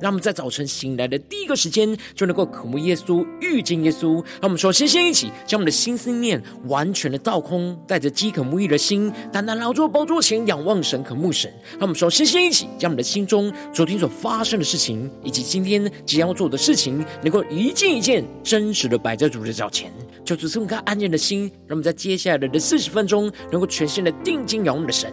让我们在早晨醒来的第一个时间，就能够渴慕耶稣、遇见耶稣。让我们说，先先一起将我们的心思念完全的倒空，带着饥渴慕义的心，单单来到宝座前仰望神、渴慕神。让我们说，先先一起将我们的心中昨天所发生的事情，以及今天即将要做的事情，能够一件一件真实的摆在主的脚前，就只这么个安静的心。让我们在接下来的四十分钟，能够全心的定睛仰望的神。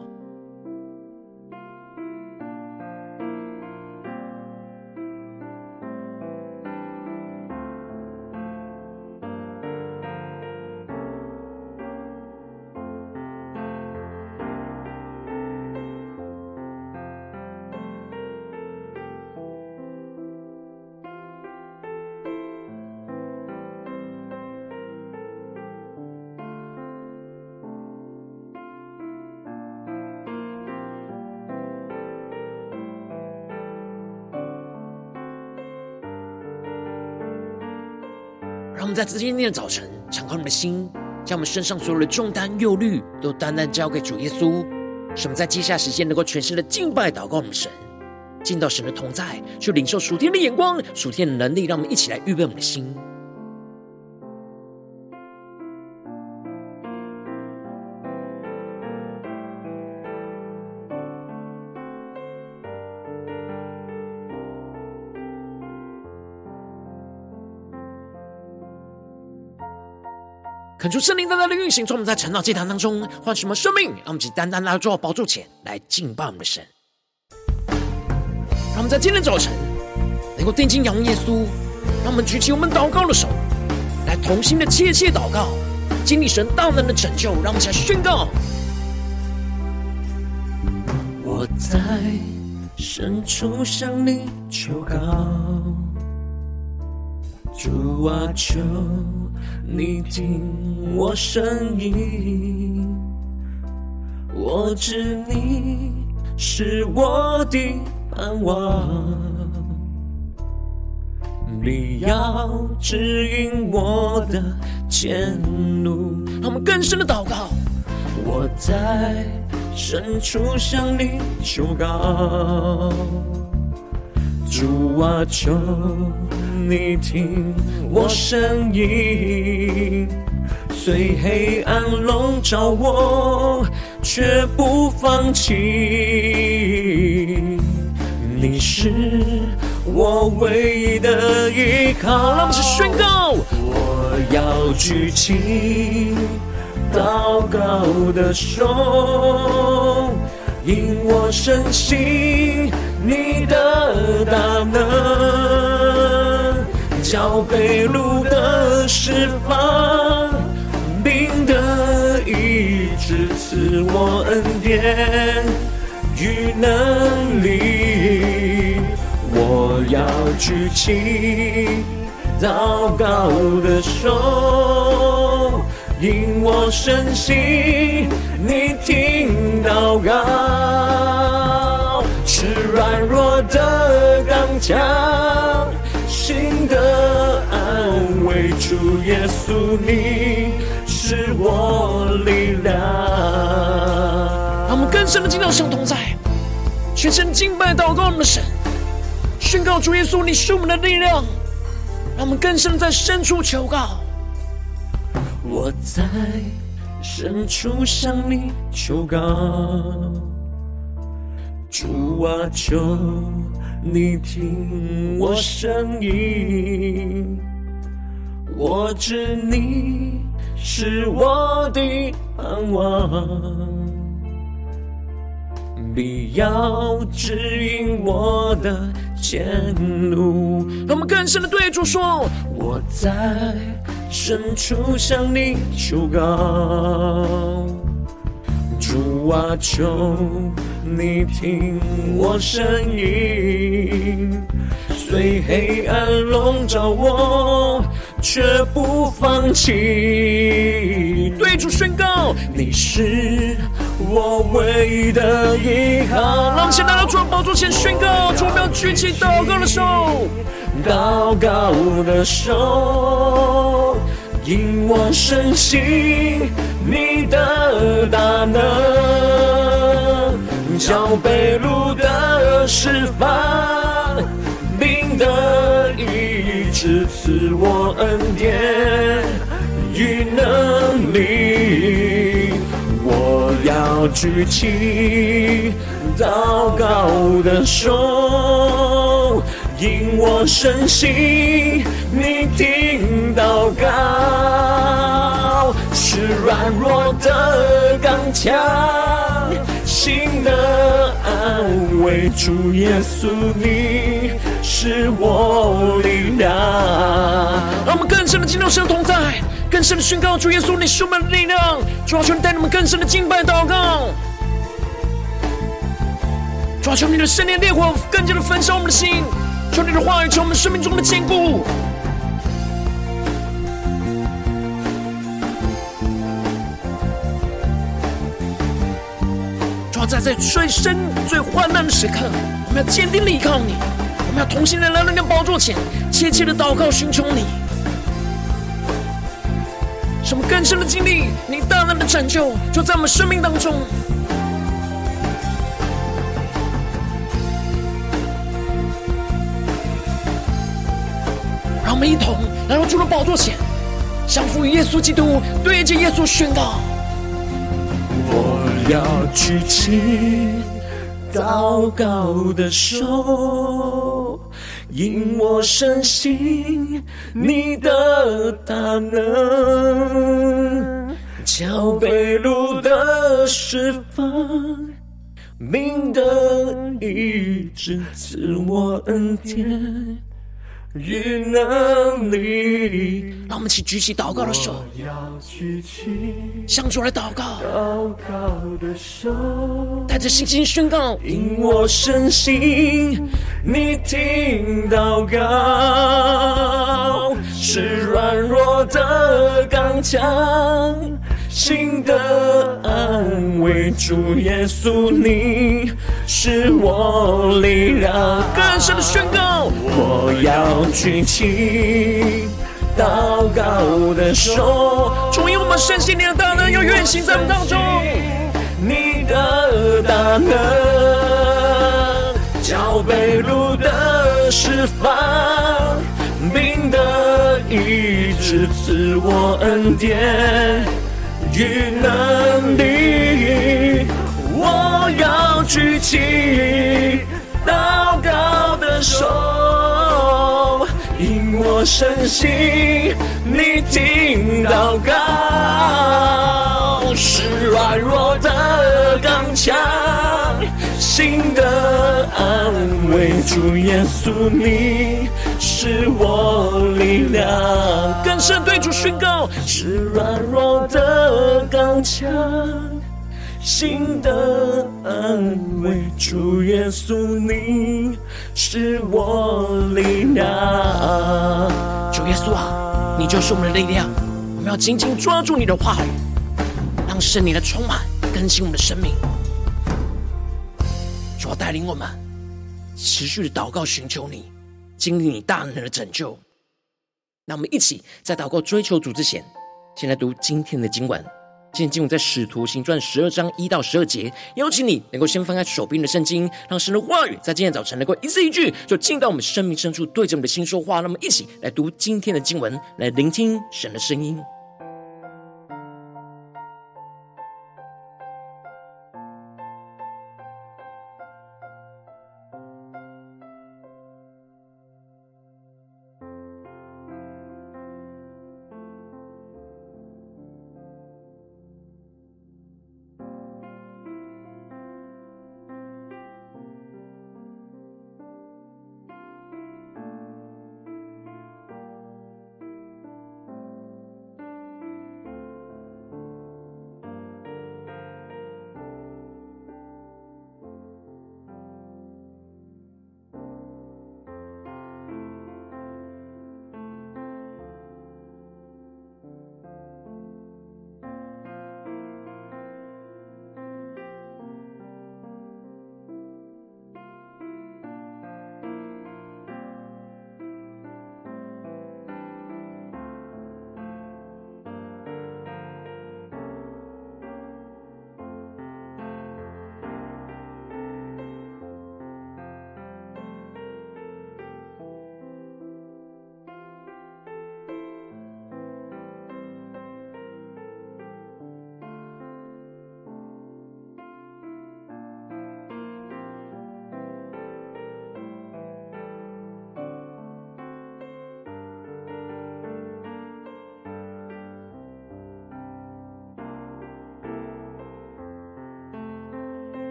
让我们在今天的早晨，敞开我们的心，将我们身上所有的重担、忧虑，都单单交给主耶稣。使我们在接下来时间，能够全心的敬拜、祷告我们神，进到神的同在，去领受属天的眼光、属天的能力。让我们一起来预备我们的心。恳求圣灵单单的运行，从我们在晨祷祭坛当中唤醒我们生命，让我们只单单来到宝座前来敬拜我们的神。让我们在今天早晨能够定睛仰望耶稣，让我们举起我们祷告的手，来同心的切切祷告，经历神大能的拯救。让我们起来宣告：我在深处向你求告，主啊，求。你听我声音，我知你是我的盼望，你要指引我的前路。让我们更深的祷告，我在深处向你求告，主啊，求。你听我声音，虽黑暗笼罩我，却不放弃。你是我唯一的依靠。让我们宣告，我要举起祷告的手，因我深信你的大能。叫被掳的释放，命的医治，赐我恩典与能力。我要举起祷告的手，因我深信你听祷告，是软弱的刚强。心的安慰，主耶稣，你是我力量。让我们更深的进到神同在，全身敬拜祷告我们的神，宣告主耶稣，你是我们的力量。让我们更深的在深处求告，我在深处向你求告，主啊，求。你听我声音，我知你是我的盼望，必要指引我的前路。让我们更深的对主说：我在深处向你求告，主啊，求。你听我声音，虽黑暗笼罩我，却不放弃。对主宣告，你是我唯一的依靠。让我们先来到主宝座前宣告，主，我们要举起祷告的手，祷告的手，引我深信你的大能，叫被掳的释放，病的医治，赐我恩典与能力。我要举起祷告的手。因我深信你听祷告，是软弱的刚强，心的安慰。主耶稣，你是我力量。让我们更深的进入神同在，更深的宣告：主耶稣，你是我们的力量。主啊，求你带你们更深的敬拜祷告。主啊，求你的圣灵烈火更加的焚烧我们的心。求你的话语成我们生命中的坚固。在在最深、最患难的时刻，我们要坚定的依靠你，我们要同心的来到你的宝座前，切切的祷告寻求你，什么更深的经历你大能的拯救，就在我们生命当中。让我们一同来到主的宝座前，降服于耶稣基督，对着耶稣宣告：要举起祷告的手，因我深信你的大能，叫被掳的释放，明的一直，赐我恩典。与能力，让我们一起举起祷告的手，向主来祷告，祷告的手，带着信心宣告，因我深信你听祷告，是软弱的刚强，心的安慰。主耶稣，你是我力量，更深的宣告，我要。举起祷告的手，主，因我们深信你的大能要运行在我们当中，你的大能脚被路的释放，病的医治，赐我恩典与能力，我要举起祷告的手。因我深信你听祷告，是软弱的刚强，心的安慰。主耶稣，你是我力量。更深对主宣告，是软弱的刚强。心的安慰，主耶稣，你是我力量。主耶稣啊，你就是我们的力量，我们要紧紧抓住你的话语，让圣灵的充满更新我们的生命。主要带领我们持续的祷告，寻求你，经历你大能的拯救。那我们一起在祷告追求主之前，先来读今天的经文。今天经文在使徒行传十二章一到十二节，邀请你能够先翻开手边的圣经，让神的话语在今天早晨能够一字一句，就进到我们生命深处，对着我们的心说话。那么，一起来读今天的经文，来聆听神的声音。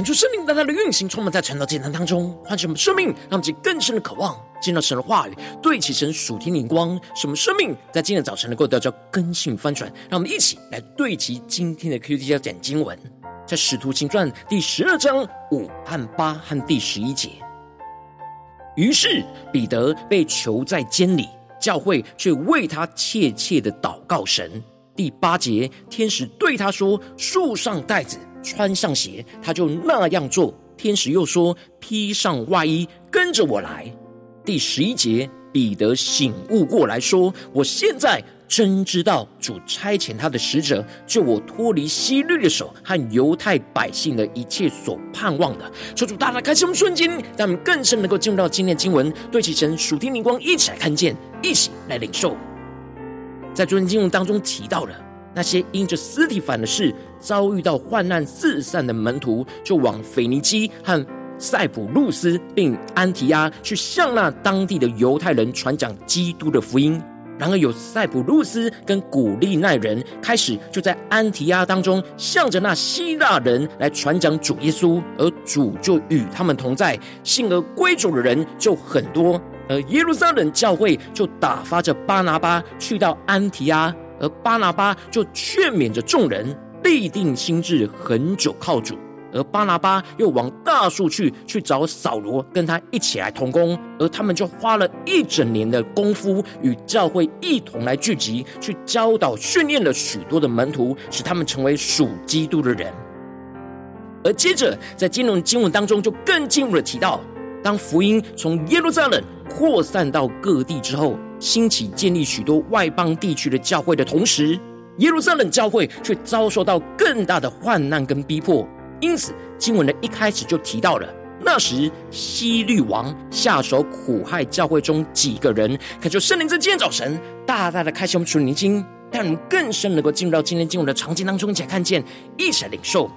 看出生命大大的运行，充满在传道祭坛当中，唤醒我们生命，让我们更深的渴望见到神的话语，对齐神属天灵光，使我们生命在今天早晨能够得到更新翻转。让我们一起来对齐今天的 QT 焦点经文，在使徒行传第十二章五和八和第十一节。于是彼得被囚在监里，教会却为他切切的祷告神。第八节，天使对他说：“束上带子。”穿上鞋，他就那样做。天使又说：“披上外衣，跟着我来。”第十一节，彼得醒悟过来说：“我现在真知道主差遣他的使者，救我脱离希律的手和犹太百姓的一切所盼望的。”求主大大开启我们瞬间，让我们更深能够进入到今天的经文，对其神属天灵光，一起来看见，一起来领受。在昨天经文当中提到了。那些因着司提反的事遭遇到患难四散的门徒，就往腓尼基和塞浦路斯并安提阿去向那当地的犹太人传讲基督的福音。然而，有塞浦路斯跟古利奈人开始就在安提阿当中向着那希腊人来传讲主耶稣，而主就与他们同在，信而归主的人就很多。而耶路撒冷教会就打发着巴拿巴去到安提阿。而巴拿巴就劝勉着众人，立定心智，恒久靠主。而巴拿巴又往大数去，去找扫罗，跟他一起来同工。而他们就花了一整年的功夫，与教会一同来聚集，去教导训练了许多的门徒，使他们成为属基督的人。而接着在经文经文当中，就更进一步的提到，当福音从耶路撒冷扩散到各地之后。兴起建立许多外邦地区的教会的同时，耶路撒冷教会却遭受到更大的患难跟逼迫。因此，经文的一开始就提到了，那时希律王下手苦害教会中几个人。恳求圣灵在今天早晨大大的开启我们属灵经，让我们更深能够进入到今天经文的场景当中，一起来看见，一起来领受。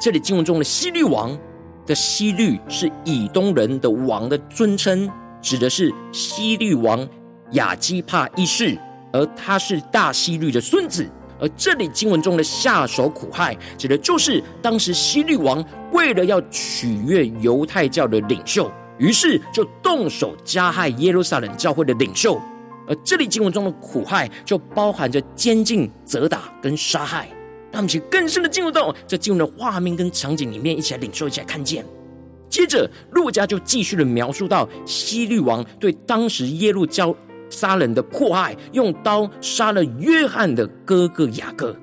这里经文中的希律王的希律是以东人的王的尊称，指的是希律王。亚基帕一世，而他是大希律的孙子。而这里经文中的下手苦害，指的就是当时希律王为了要取悦犹太教的领袖，于是就动手加害耶路撒冷教会的领袖。而这里经文中的苦害，就包含着监禁、责打跟杀害。让我们去更深的进入到这经文的画面跟场景里面，一起来领受，一起来看见。接着，路加就继续的描述到希律王对当时耶路教。杀人的迫害，用刀杀了约翰的哥哥雅各，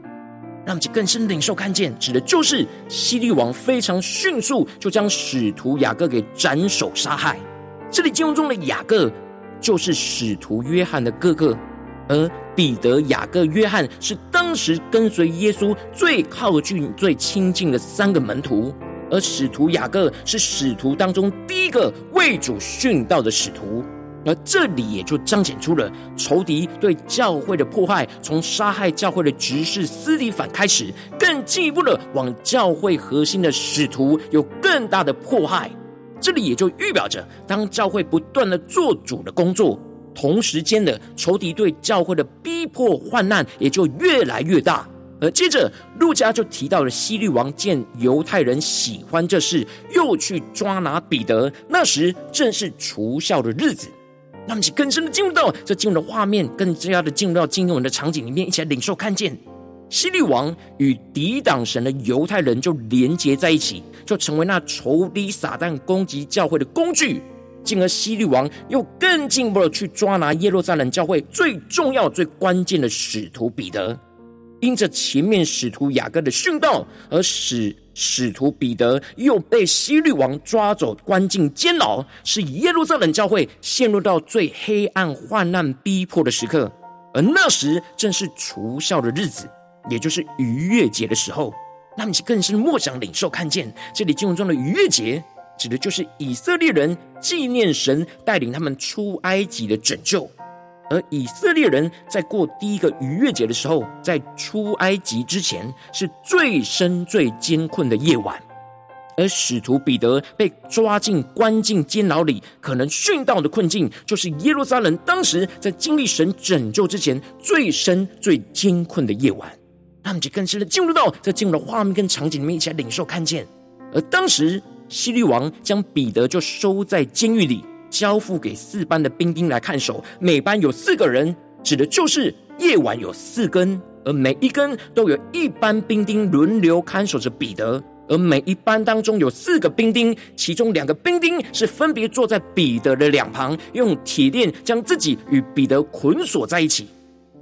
让其更深领受看见，指的就是希律王非常迅速就将使徒雅各给斩首杀害。这里经文中的雅各就是使徒约翰的哥哥，而彼得、雅各、约翰是当时跟随耶稣最靠近、最亲近的三个门徒，而使徒雅各是使徒当中第一个为主殉道的使徒。而这里也就彰显出了仇敌对教会的迫害，从杀害教会的执事斯提反开始，更进一步的往教会核心的使徒有更大的迫害。这里也就预表着，当教会不断的做主的工作，同时间的仇敌对教会的逼迫患难也就越来越大。而接着，路加就提到了希律王见犹太人喜欢这事，又去抓拿彼得，那时正是除酵的日子。让我们更深的进入到这进入的画面，更加的进入到经文的场景里面，一起来领受看见希律王与抵挡神的犹太人就连结在一起，就成为那仇敌撒旦攻击教会的工具。进而希律王又更进一步的去抓拿耶路撒冷教会最重要、最关键的使徒彼得。因着前面使徒雅各的殉道，而使使徒彼得又被希律王抓走，关进监牢，使耶路撒冷教会陷入到最黑暗、患难、逼迫的时刻。而那时正是除酵的日子，也就是逾越节的时候。那么，更是莫想领受看见，这里经文中的逾越节，指的就是以色列人纪念神带领他们出埃及的拯救。而以色列人在过第一个逾越节的时候，在出埃及之前是最深最艰困的夜晚，而使徒彼得被抓进关进监牢里，可能殉道的困境，就是耶路撒冷当时在经历神拯救之前最深最艰困的夜晚。他们就更深的进入到这进入的画面跟场景里面，一起来领受看见而当时希律王将彼得就收在监狱里，交付给四班的兵丁来看守，每班有四个人，指的就是夜晚有四更，而每一根都有一班兵丁轮流看守着彼得。而每一班当中有四个兵丁，其中两个兵丁是分别坐在彼得的两旁，用铁链将自己与彼得捆锁在一起；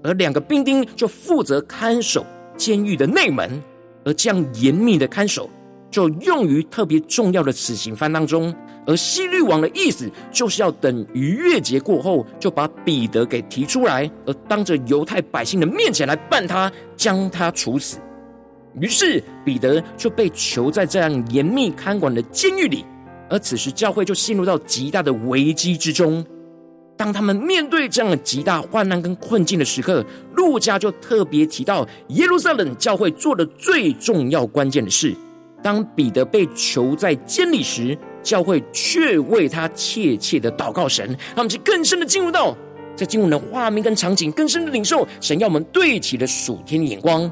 而两个兵丁就负责看守监狱的内门。而这样严密的看守，就用于特别重要的死刑犯当中。而西律王的意思，就是要等逾越节过后，就把彼得给提出来，而当着犹太百姓的面前来办他，将他处死。于是彼得就被囚在这样严密看管的监狱里，而此时教会就陷入到极大的危机之中。当他们面对这样的极大患难跟困境的时刻，路加就特别提到耶路撒冷教会做的最重要关键的事：当彼得被囚在监里时，教会却为他切切的祷告神，让我们去更深的进入到这经文的画面跟场景，更深的领受神要我们对齐的属天的眼光。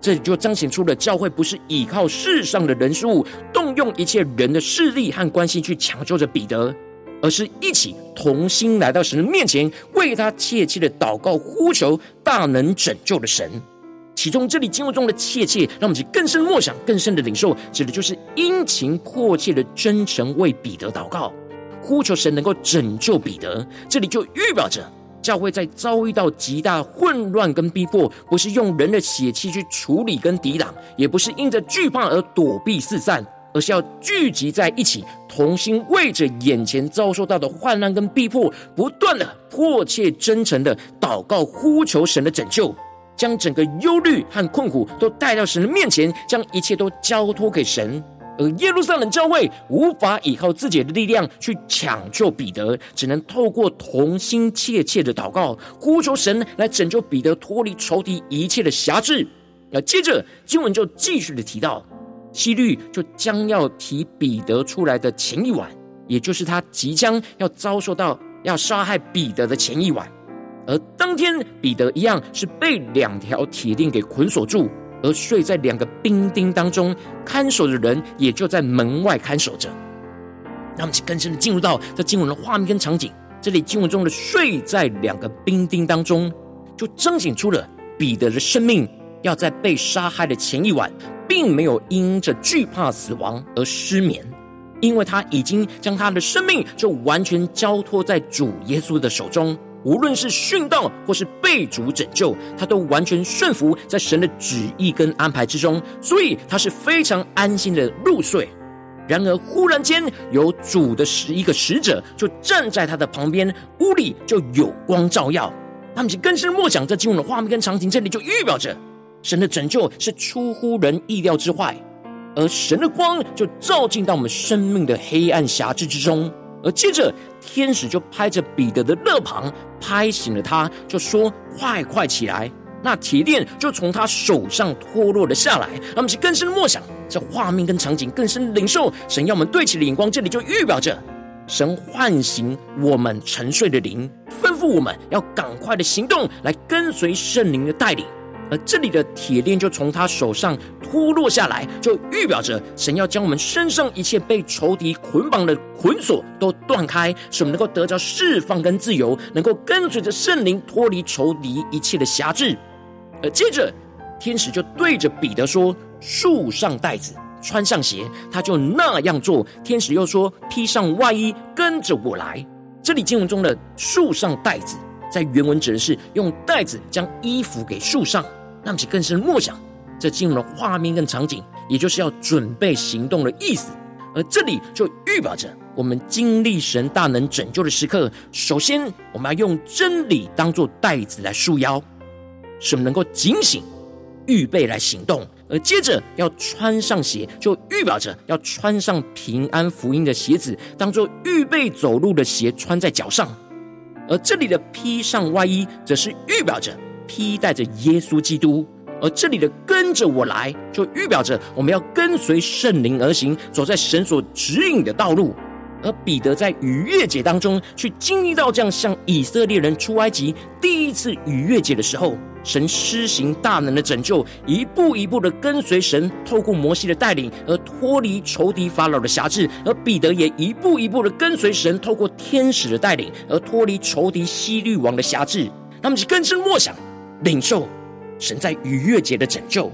这里就彰显出了教会不是依靠世上的人事物，动用一切人的势力和关系去抢救着彼得，而是一起同心来到神的面前，为他切切的祷告呼求大能拯救的神。其中这里经文中的切切，让我们去更深默想、更深的领受，指的就是殷勤迫切的真诚为彼得祷告，呼求神能够拯救彼得。这里就预表着。教会在遭遇到极大混乱跟逼迫，不是用人的血气去处理跟抵挡，也不是因着惧怕而躲避四散，而是要聚集在一起，同心为着眼前遭受到的患难跟逼迫，不断的迫切真诚的祷告呼求神的拯救，将整个忧虑和困苦都带到神的面前，将一切都交托给神。而耶路撒冷教会无法依靠自己的力量去抢救彼得，只能透过同心切切的祷告，呼求神来拯救彼得，脱离仇敌一切的辖制。那接着经文就继续的提到，希律就将要提彼得出来的前一晚，也就是他即将要遭受到要杀害彼得的前一晚，而当天彼得一样是被两条铁链给捆锁住。而睡在两个兵丁当中，看守的人也就在门外看守着。让我们更深的进入到这经文的画面跟场景。这里经文中的睡在两个兵丁当中，就彰显出了彼得的生命要在被杀害的前一晚，并没有因着惧怕死亡而失眠，因为他已经将他的生命就完全交托在主耶稣的手中。无论是殉道或是被主拯救，他都完全顺服在神的旨意跟安排之中，所以他是非常安心的入睡。然而，忽然间有主的十一个使者就站在他的旁边，屋里就有光照耀。他们就更深默想这经文的画面跟场景，这里就预表着神的拯救是出乎人意料之外，而神的光就照进到我们生命的黑暗辖制之中。而接着，天使就拍着彼得的肋旁，拍醒了他，就说：“快快起来！”那铁链就从他手上脱落了下来。让我们去更深的默想这画面跟场景，更深的领受神要我们对齐的眼光。这里就预表着神唤醒我们沉睡的灵，吩咐我们要赶快的行动，来跟随圣灵的带领。而这里的铁链就从他手上脱落下来，就预表着神要将我们身上一切被仇敌捆绑的捆锁都断开，使我们能够得着释放跟自由，能够跟随着圣灵脱离仇敌一切的辖制。而接着天使就对着彼得说：“束上带子，穿上鞋。”他就那样做。天使又说：“披上外衣，跟着我来。”这里经文中的“束上带子”在原文指的是用带子将衣服给束上。让其更深默想，这进入了画面跟场景，也就是要准备行动的意思。而这里就预表着我们经历神大能拯救的时刻，首先我们要用真理当做带子来束腰，使我们能够警醒、预备来行动。而接着要穿上鞋，就预表着要穿上平安福音的鞋子，当做预备走路的鞋穿在脚上。而这里的披上外衣，则是预表着。披戴着耶稣基督，而这里的跟着我来，就预表着我们要跟随圣灵而行，走在神所指引的道路。而彼得在逾越节当中去经历到这样，像以色列人出埃及第一次逾越节的时候，神施行大能的拯救，一步一步的跟随神，透过摩西的带领而脱离仇敌法老的辖制；而彼得也一步一步的跟随神，透过天使的带领而脱离仇敌希律王的辖制。他们是更深默想，领受神在逾越节的拯救。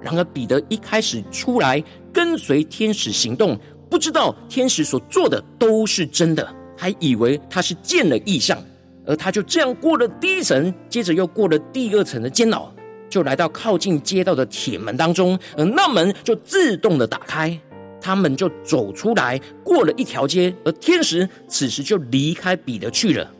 然而，彼得一开始出来跟随天使行动，不知道天使所做的都是真的，还以为他是见了异象。而他就这样过了第一层，接着又过了第二层的监牢，就来到靠近街道的铁门当中，而那门就自动的打开，他们就走出来，过了一条街，而天使此时就离开彼得去了。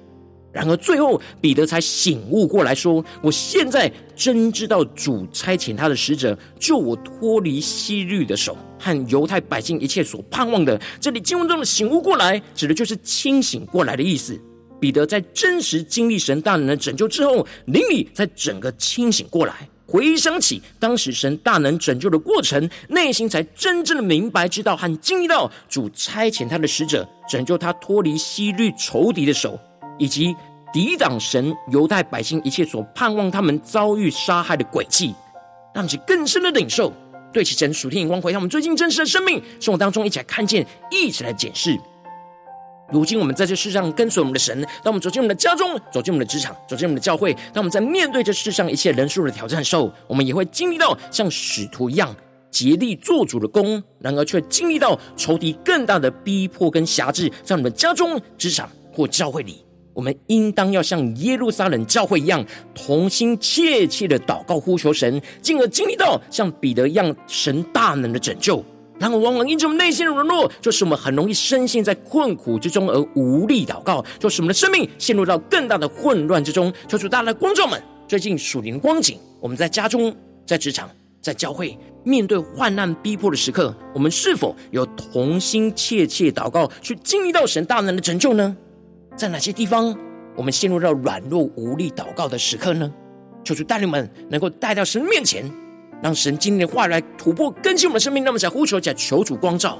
然而最后，彼得才醒悟过来说：“我现在真知道主差遣他的使者救我脱离希律的手和犹太百姓一切所盼望的。”这里经文中的醒悟过来，指的就是清醒过来的意思。彼得在真实经历神大能的拯救之后，灵里在整个清醒过来，回想起当时神大能拯救的过程，内心才真正的明白知道和经历到主差遣他的使者拯救他脱离希律仇敌的手，以及抵挡神犹太百姓一切所盼望他们遭遇杀害的诡计，让其更深的领受，对其神属天眼光回到我们最近真实的生命生活当中，一起来看见，一起来检视。如今我们在这世上跟随我们的神，当我们走进我们的家中，走进我们的职场，走进我们的教会，当我们在面对这世上一切人数的挑战时候，我们也会经历到像使徒一样竭力做主的工，然而却经历到仇敌更大的逼迫跟辖制，在我们的家中、职场或教会里，我们应当要像耶路撒冷教会一样，同心切切的祷告呼求神，进而经历到像彼得一样神大能的拯救。然而，往往因着我们内心的软弱，就是我们很容易深陷在困苦之中而无力祷告，就使我们的生命陷入到更大的混乱之中。求主大大的光照们，最近属灵光景，我们在家中、在职场、在教会，面对患难逼迫的时刻，我们是否有同心切切祷告，去经历到神大能的拯救呢？在哪些地方，我们陷入到软弱无力祷告的时刻呢？求主带领们能够带到神面前。让神今天的话来突破更新我们的生命，那么在呼求，在求主光照。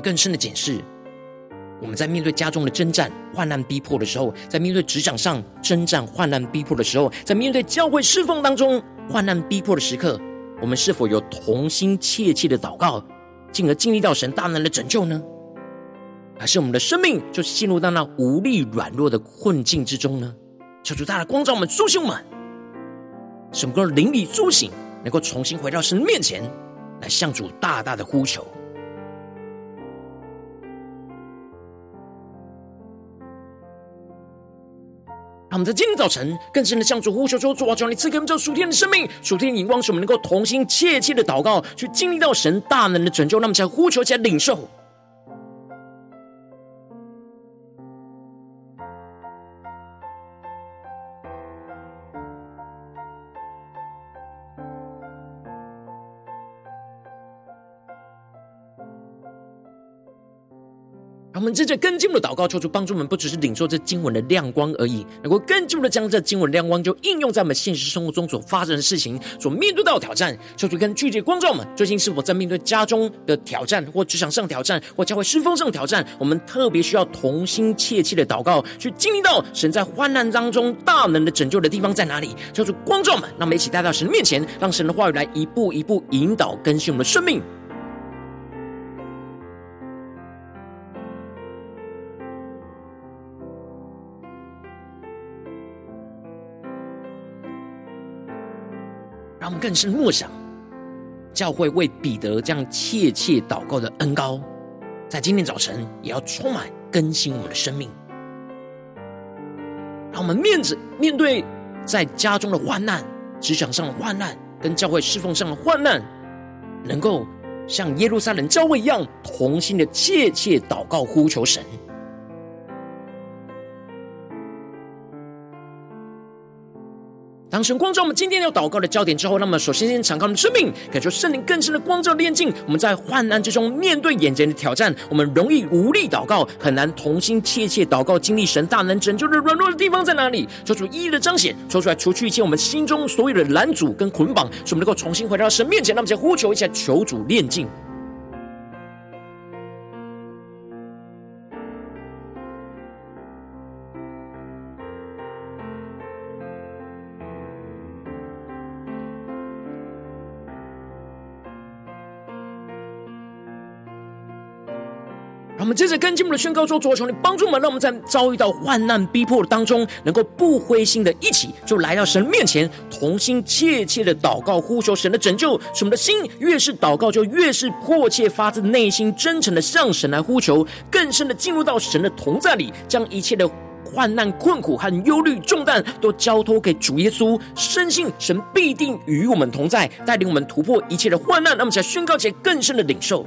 更深的检视，我们在面对家中的征战、患难逼迫的时候，在面对职场上征战、患难逼迫的时候，在面对教会侍奉当中患难逼迫的时刻，我们是否有同心切切的祷告，进而经历到神大能的拯救呢？还是我们的生命就陷入到那无力软弱的困境之中呢？求主大的光照我们、苏醒我们，使我们能够灵里苏醒，能够重新回到神面前，来向主大大的呼求。他们在今天早晨更深的向主呼求说：“主啊，求你赐给我们这属天的生命，属天的眼光，使我们能够同心切切的祷告，去经历到神大能的拯救。”那么，才呼求，起来领受。我们接着更进一步的祷告，求主帮助我们，不只是领受这经文的亮光而已，能够更进一步的将这经文的亮光就应用在我们现实生活中所发生的事情，所面对到的挑战。求主跟具体光照们，最近是否在面对家中的挑战，或职场上挑战，或教会侍奉上挑战？我们特别需要同心切切的祷告，去经历到神在患难当中大能的拯救的地方在哪里？求主光照们，让我们一起带到神的面前，让神的话语来一步一步引导更新我们的生命。我们更深默想，教会为彼得这样切切祷告的恩膏，在今天早晨也要充满更新我们的生命。让我们面子面对在家中的患难、职场上的患难、跟教会侍奉上的患难，能够像耶路撒冷教会一样，同心的切切祷告呼求神。当神光照我们今天要祷告的焦点之后，那么首先先敞开我们的生命，感受圣灵更深的光照炼净。我们在患难之中面对眼前的挑战，我们容易无力祷告，很难同心切切祷告，经历神大能拯救的软弱的地方在哪里？求主一一的彰显，说出来，除去一切我们心中所有的拦阻跟捆绑，使我们能够重新回到神面前。那么，先呼求一下，求主炼净。我们接着跟进我们的宣告说：“主啊，求你帮助我们，让我们在遭遇到患难逼迫的当中，能够不灰心的一起就来到神面前，同心切切的祷告，呼求神的拯救。使我们的心越是祷告，就越是迫切发自内心真诚的向神来呼求，更深的进入到神的同在里，将一切的患难困苦和忧虑重担都交托给主耶稣，深信神必定与我们同在，带领我们突破一切的患难。那么，才宣告起更深的领受。”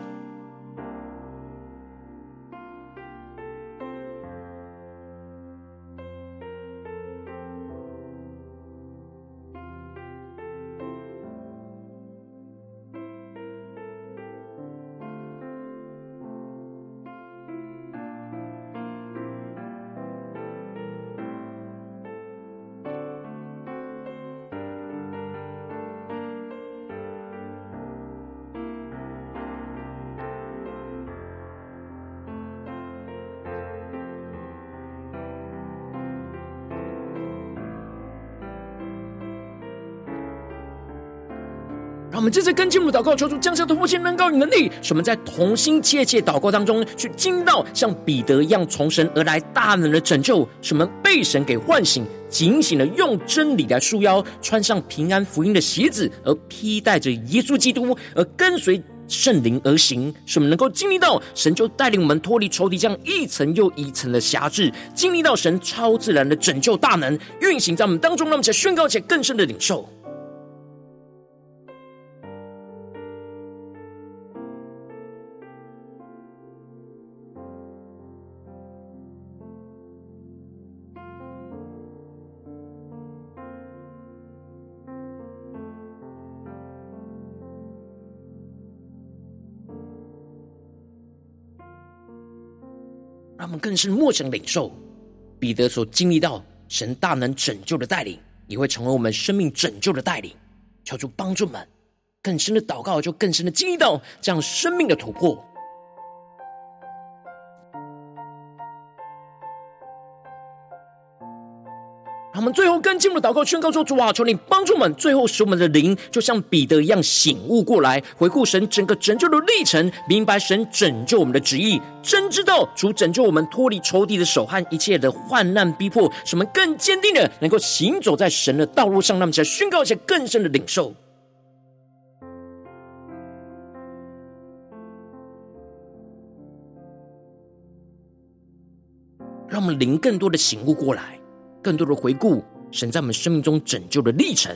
我们这次跟进我们祷告，求主降下突破性能高与能力，使我们在同心切切祷告当中，去经历到像彼得一样从神而来大能的拯救，使我们被神给唤醒，警醒的用真理来束腰，穿上平安福音的鞋子，而披戴着耶稣基督，而跟随圣灵而行，使我们能够经历到神就带领我们脱离仇敌这样一层又一层的辖制，经历到神超自然的拯救大能运行在我们当中，让我们在宣告且更深的领受。他们更是默想领受彼得所经历到神大能拯救的带领，也会成为我们生命拯救的带领。求主帮助们更深的祷告，就更深的经历到这样生命的突破。我们最后更进一步祷告，宣告说：“主啊，求你帮助我们，最后使我们的灵就像彼得一样醒悟过来，回顾神整个拯救的历程，明白神拯救我们的旨意，真知道主拯救我们脱离仇敌的手和一切的患难逼迫，使我们更坚定的能够行走在神的道路上。让我们再宣告一些更深的领受，让我们灵更多的醒悟过来。”更多的回顾神在我们生命中拯救的历程，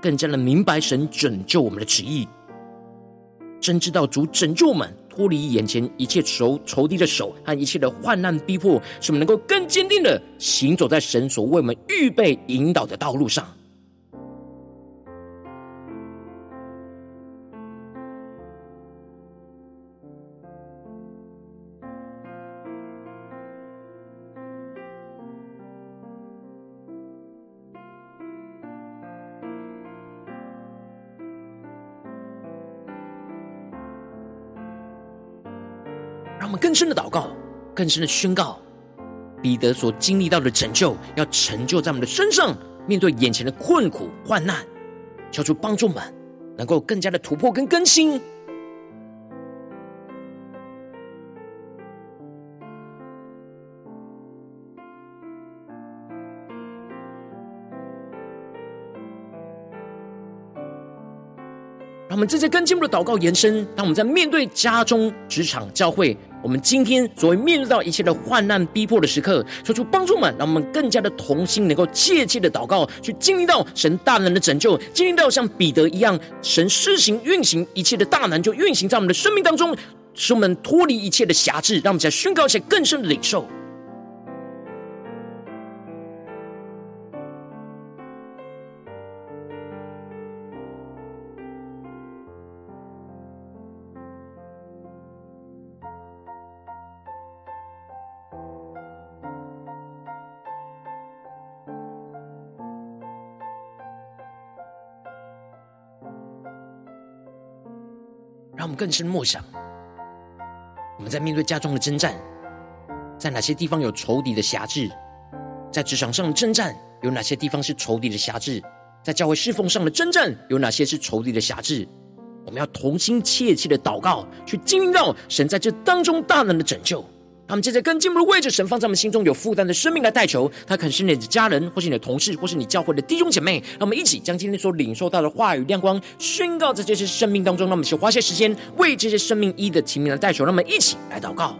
更加的明白神拯救我们的旨意，真知道主拯救我们脱离眼前一切仇仇敌的手和一切的患难逼迫，使我们能够更坚定的行走在神所为我们预备引导的道路上。更深的祷告，更深的宣告，彼得所经历到的拯救，要成就在我们的身上。面对眼前的困苦患难，求主帮助们，能够更加的突破跟更新。让我们这些更进步的祷告延伸，当我们在面对家中、职场、教会。我们今天所会面对到一切的患难逼迫的时刻，说出帮助们，让我们更加的同心，能够切切的祷告，去经历到神大能的拯救，经历到像彼得一样，神施行运行一切的大能，就运行在我们的生命当中，使我们脱离一切的辖制，让我们在宣告一些更深的领受。让我们更深默想，我们在面对家中的征战，在哪些地方有仇敌的辖制？在职场上的征战，有哪些地方是仇敌的辖制？在教会侍奉上的征战，有哪些是仇敌的辖制？我们要同心切切的祷告，去经历到神在这当中大能的拯救。他们接着跟进一步的为着神放在我们心中有负担的生命来代求，他可能是你的家人，或是你的同事，或是你教会的弟兄姐妹。让我们一起将今天所领受到的话语亮光宣告在这些生命当中。让我们去花些时间为这些生命一的提名来代求。让我们一起来祷告。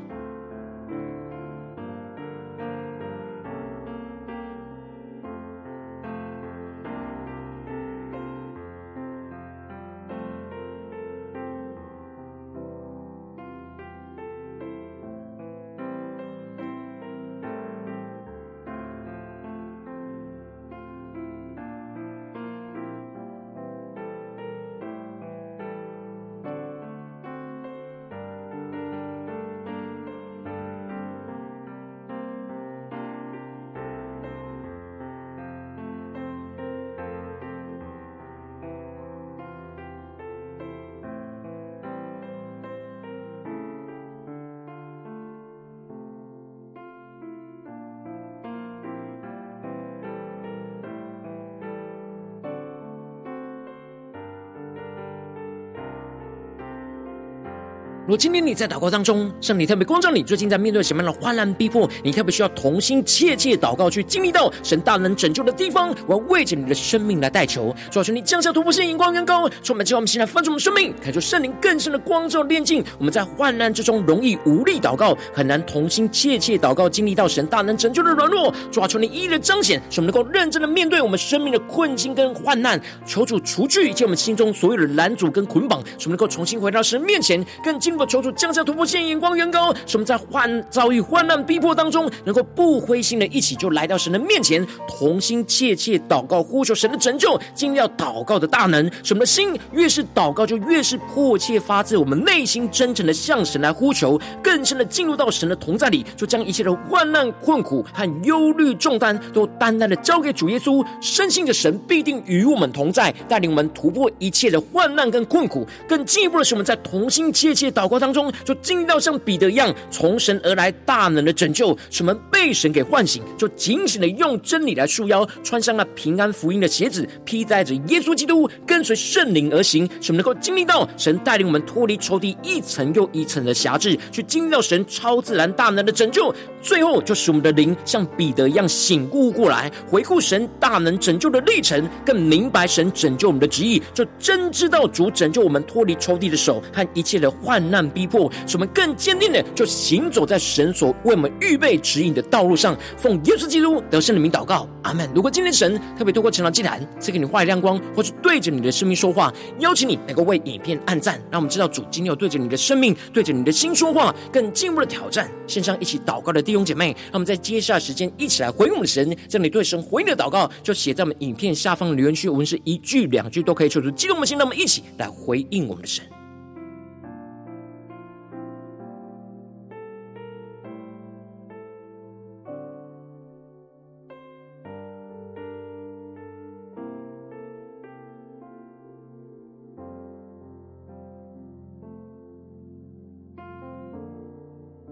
如果今天你在祷告当中，圣灵特别光照你，最近在面对什么样的患难逼迫，你特别需要同心切切祷告，去经历到神大能拯救的地方。我要为着你的生命来代求，主啊，求你降下突破性眼光，远高，充满之后，我们现在翻出我们生命，开出圣灵更深的光照炼净。我们在患难之中容易无力祷告，很难同心切切祷告，经历到神大能拯救的软弱。主啊，求你一一的彰显，使我们能够认真的面对我们生命的困境跟患难，求主除去一切我们心中所有的拦阻跟捆绑，使我们能够重新回到神面前，更进。求主降下突破性眼光，远高，使我们在患遭遇患难逼迫当中，能够不灰心的一起就来到神的面前，同心切切祷告，呼求神的拯救，经历到祷告的大能。使我们的心越是祷告，就越是迫切发自我们内心真诚的向神来呼求，更深的进入到神的同在里，就将一切的患难困苦和忧虑重担都单单的交给主耶稣，深信着神必定与我们同在，带领我们突破一切的患难跟困苦。更进一步的是，我们在同心切切祷祷告当中，就经历到像彼得一样，从神而来大能的拯救，使我们被神给唤醒，就紧紧的用真理来束腰，穿上了平安福音的鞋子，披戴着耶稣基督，跟随圣灵而行，使我们能够经历到神带领我们脱离仇敌一层又一层的辖制，去经历到神超自然大能的拯救。最后，就使我们的灵像彼得一样醒悟过来，回顾神大能拯救的历程，更明白神拯救我们的旨意，就真知道主拯救我们脱离仇敌的手和一切的患难逼迫。使我们更坚定的就行走在神所为我们预备指引的道路上，奉耶稣基督得胜的名祷告，阿门。如果今天神特别透过成长祭坛赐给你话语亮光，或是对着你的生命说话，邀请你能够为影片按赞，让我们知道主今天有对着你的生命、对着你的心说话，更进一步的挑战。线上一起祷告的弟兄姐妹，让我们在接下来时间一起来回应我们的神。将你对神回应的祷告，就写在我们影片下方的留言区，无论是一句两句都可以，求主激动我们心，让我们一起来回应我们的神。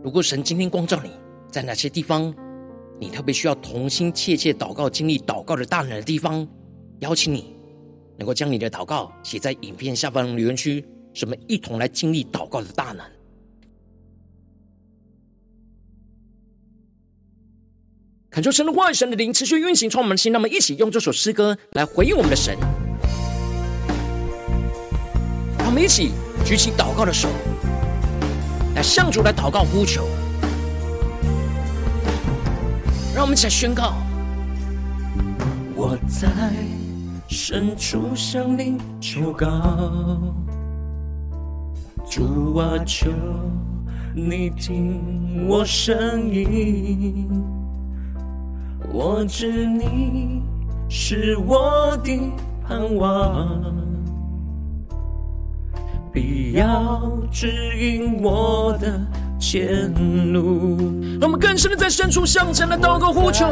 如果神今天光照你，在哪些地方，你特别需要同心切切祷告、经历祷告的大能的地方，邀请你能够将你的祷告写在影片下方留言区，使我们一同来经历祷告的大能。恳求神的话、神的灵持续运行，充满我们的心。那么一起用这首诗歌来回应我们的神。让我们一起举起祷告的手。向主来祷告呼求，让我们一起来宣告。我在深处向你求告，主啊，求你听我声音。我知你是我的盼望。必要指引我的前路。让我们更深的在深处向前来祷告呼求，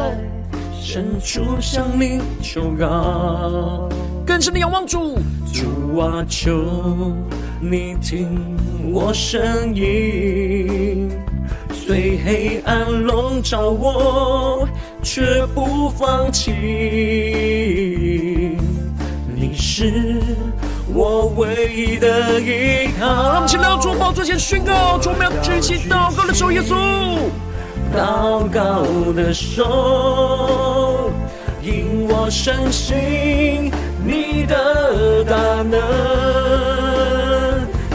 伸出向你求告，更深的仰望主，主啊，求你听我声音。虽黑暗笼罩我，却不放弃。你是我唯一的依靠。让我们请到主宝座前宣告：主，我们要举起祷告的手，耶稣，祷告的手，引我深信你的大能，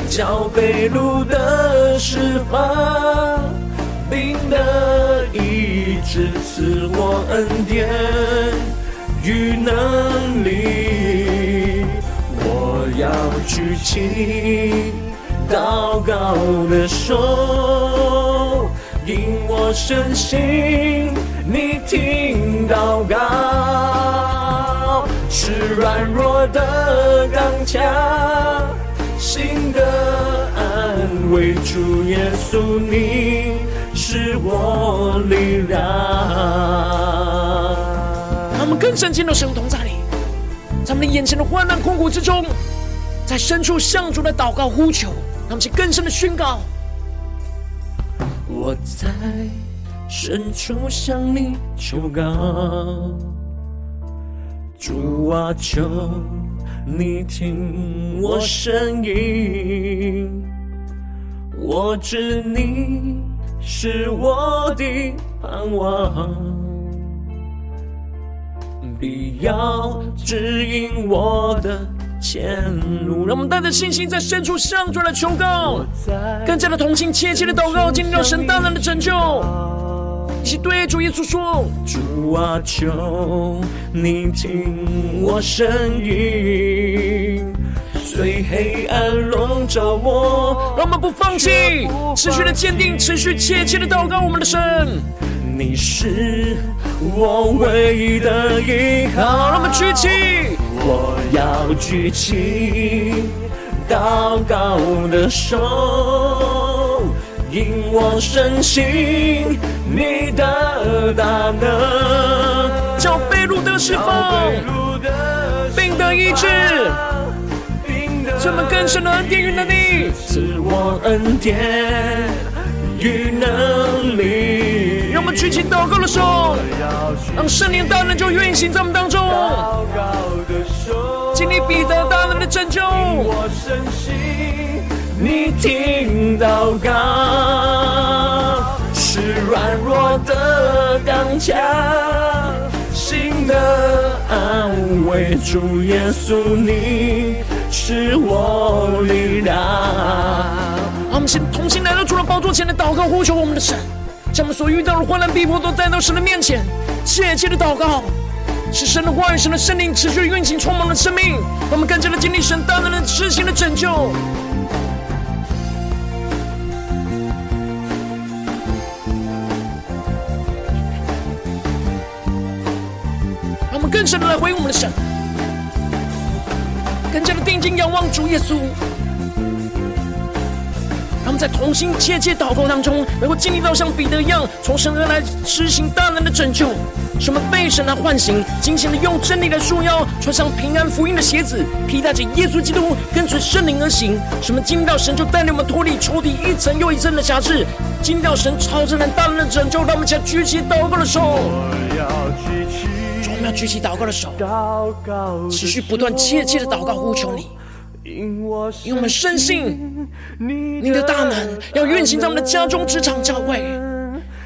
叫被掳的释放。病的医治，赐我恩典与能力。举起祷告的手，因我深信你听祷告，是软弱的刚强，心的安慰。主耶稣，你。是我力量。让我们更深进入神同在里，在我们的眼前的患难困苦之中，在深处向主的祷告呼求，让我们更深的宣告。我在深处向你求告，主啊，求你听我声音，我知你。是我的盼望，必要指引我的前路。让我们带着信心，在深处向主来求告，更加的同心，切切的祷告，经历到神大能的拯救。一起对主耶稣说：主啊，求你听我声音。虽黑暗笼罩我，让我们不放弃，持续的坚定，持续切切的祷告我们的神。你是我唯一的依靠。让我们举起，我要举起祷告的手，因我深信你的大能，叫被掳的释放，病得医治。这么更深的恩典与能力，赐我恩典与能力。我们举起祷告的手，让圣灵大能就运行在我们当中。经历彼得大能的拯救，我深信你听祷告，是软弱的刚强，心的安慰。主耶稣你。是我力量。让我们先同心来到主的宝座前来祷告呼求我们的神，将我们所遇到的患难逼迫都带到神的面前，切切的祷告，是神的话语、神的圣灵持续运行充满了生命，我们更加的经历神大能的施行的拯救。让我们更深的来回应我们的神。更加的定睛仰望主耶稣，们在同心切切祷告当中，能够经历到像彼得一样，从神而来施行大能的拯救，什么被神来唤醒，紧紧的用真理来束腰，穿上平安福音的鞋子，披戴着耶稣基督，跟随圣灵而行。什么经历到神就带领我们脱离仇敌一层又一层的辖制，经历到神超自然大能的拯救，让我们将举起祷告的手。我们要举起祷告的手，持续不断切切的祷告呼求你，因为我们深信你的大能要运行在我们的家中、职场、教会，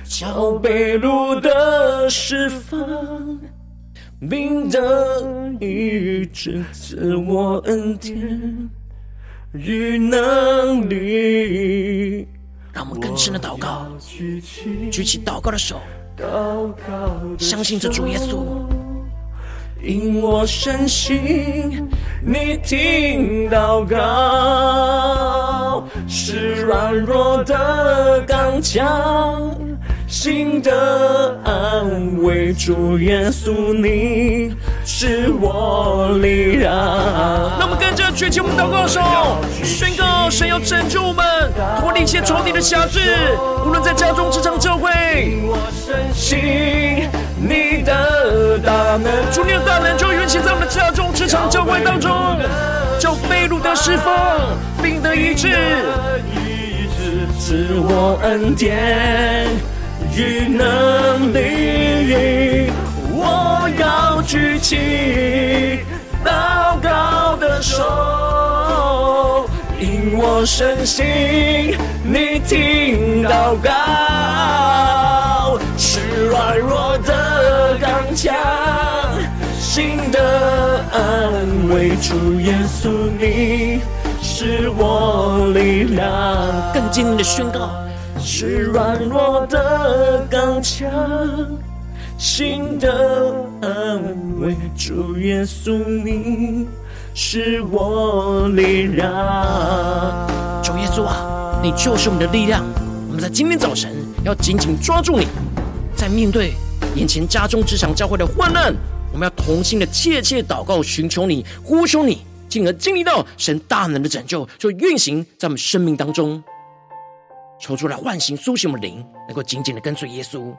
叫被掳的释放，病的医治，赐我恩典与能力。让我们更深的祷告，举起祷告的手，相信这主耶稣。因我深信你听祷告，是软弱的刚强，心的安慰。主耶稣，你是我力量。那我们跟着举起我们祷告的手，宣告神要拯救我们，脱离一切仇敌的辖制，无论在家中、职场、教会。因我深信你能，主你的大能就运行在我们的家中、职场、教会当中，叫被掳的释放，病的医治，赐我恩典与能力，我要举起祷告的手，因我深信你听祷告，是软弱强，心的安慰，主耶稣你是我力量。更坚定的宣告，是软弱的刚强，心的安慰，主耶稣你是我力量。主耶稣啊，你就是我们的力量。我们在今天早晨要紧紧抓住你，在面对眼前家中职场教会的患难，我们要同心的切切祷告，寻求你，呼求你，进而经历到神大能的拯救，就运行在我们生命当中。求主来唤醒、苏醒我们灵，能够紧紧的跟随耶稣。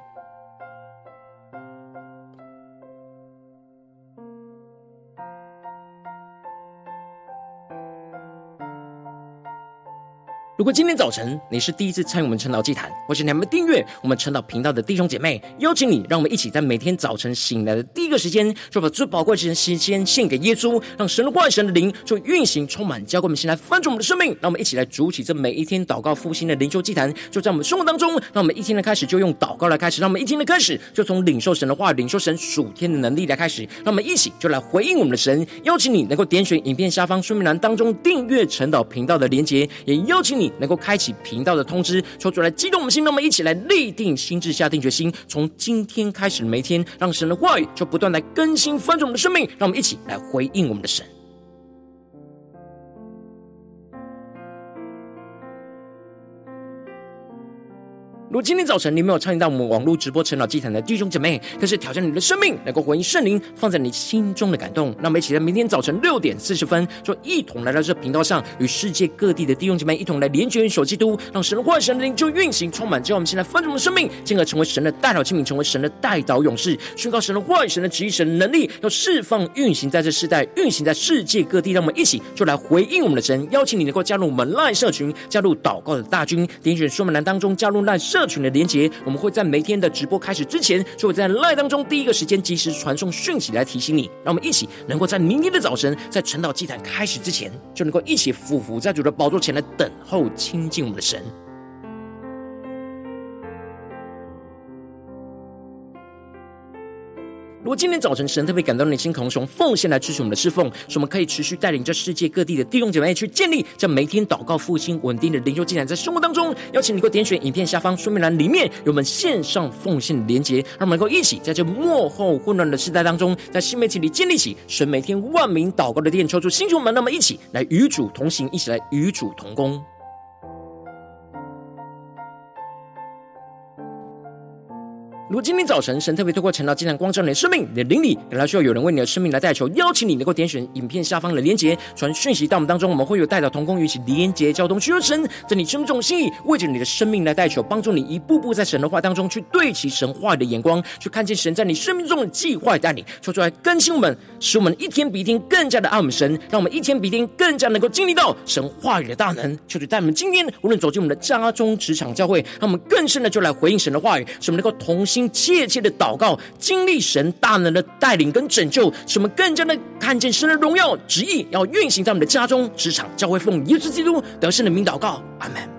如果今天早晨你是第一次参与我们晨祷祭坛，或是你还没订阅我们晨祷频道的弟兄姐妹，邀请你，让我们一起在每天早晨醒来的第一个时间，就把最宝贵的时间献给耶稣，让神的话、神的灵就运行充满，交给我们，先来翻转我们的生命。让我们一起来主起这每一天祷告复兴的灵修祭坛，就在我们生活当中。让我们一天的开始就用祷告来开始，让我们一天的开始就从领受神的话、领受神属天的能力来开始。让我们一起就来回应我们的神。邀请你能够点选影片下方说明栏当中订阅晨祷频道的连结，也邀请你。能够开启频道的通知，求主来激动我们心，那么一起来立定心智，下定决心，从今天开始每天，让神的话语就不断来更新翻转我们的生命，让我们一起来回应我们的神。如果今天早晨你没有参与到我们网络直播晨祷祭坛的弟兄姐妹，更是挑战你的生命，能够回应圣灵放在你心中的感动。那我们一起在明天早晨六点四十分，就一同来到这频道上，与世界各地的弟兄姐妹一同来连接、守基督，让神的话、神的灵就运行充满。只要我们现在翻转我们的生命，进而成为神的代祷器皿，成为神的代祷勇士，宣告神的话、神的旨意、神的能力，要释放、运行在这世代，运行在世界各地。让我们一起就来回应我们的神，邀请你能够加入我们赖社群，加入祷告的大军，点选说明栏当中加入赖社社群的连接，我们会在每天的直播开始之前，就会在 live 当中第一个时间及时传送讯息来提醒你。让我们一起能够在明天的早晨，在晨岛祭坛开始之前，就能够一起俯伏在主的宝座前来等候亲近我们的神。如果今天早晨神特别感动你的心，可能从奉献来支持我们的侍奉，使我们可以持续带领这世界各地的弟兄姐妹去建立这每天祷告复兴稳定的灵修进展，在生活当中，邀请你能够点选影片下方说明栏里面有我们线上奉献连结，让我们能够一起在这幕后混乱的时代当中，在新媒体里建立起神每天万名祷告的殿，抽出星球们，那么一起来与主同行，一起来与主同工。如果今天早晨神特别透过晨祷祭坛光照你的生命，你的灵里感到需要有人为你的生命来代求，邀请你能够点选影片下方的连结，传讯息到我们当中，我们会有代祷同工与其连结交通，需要神在你生命中的心意，为着你的生命来代求，帮助你一步步在神的话当中去对齐神话语的眼光，去看见神在你生命中的计划带领，说出来更新我们，使我们一天比一天更加的爱我们神，让我们一天比一天更加能够经历到神话语的大能。求主带我们今天无论走进我们的家中、职场、教会，让我们更深的就来回应神的话语，使我们能够同心心。切切的祷告，经历神大能的带领跟拯救，使我们更加的看见神的荣耀旨意，要运行在我们的家中、职场、教会，奉耶稣基督得胜的名祷告，阿门。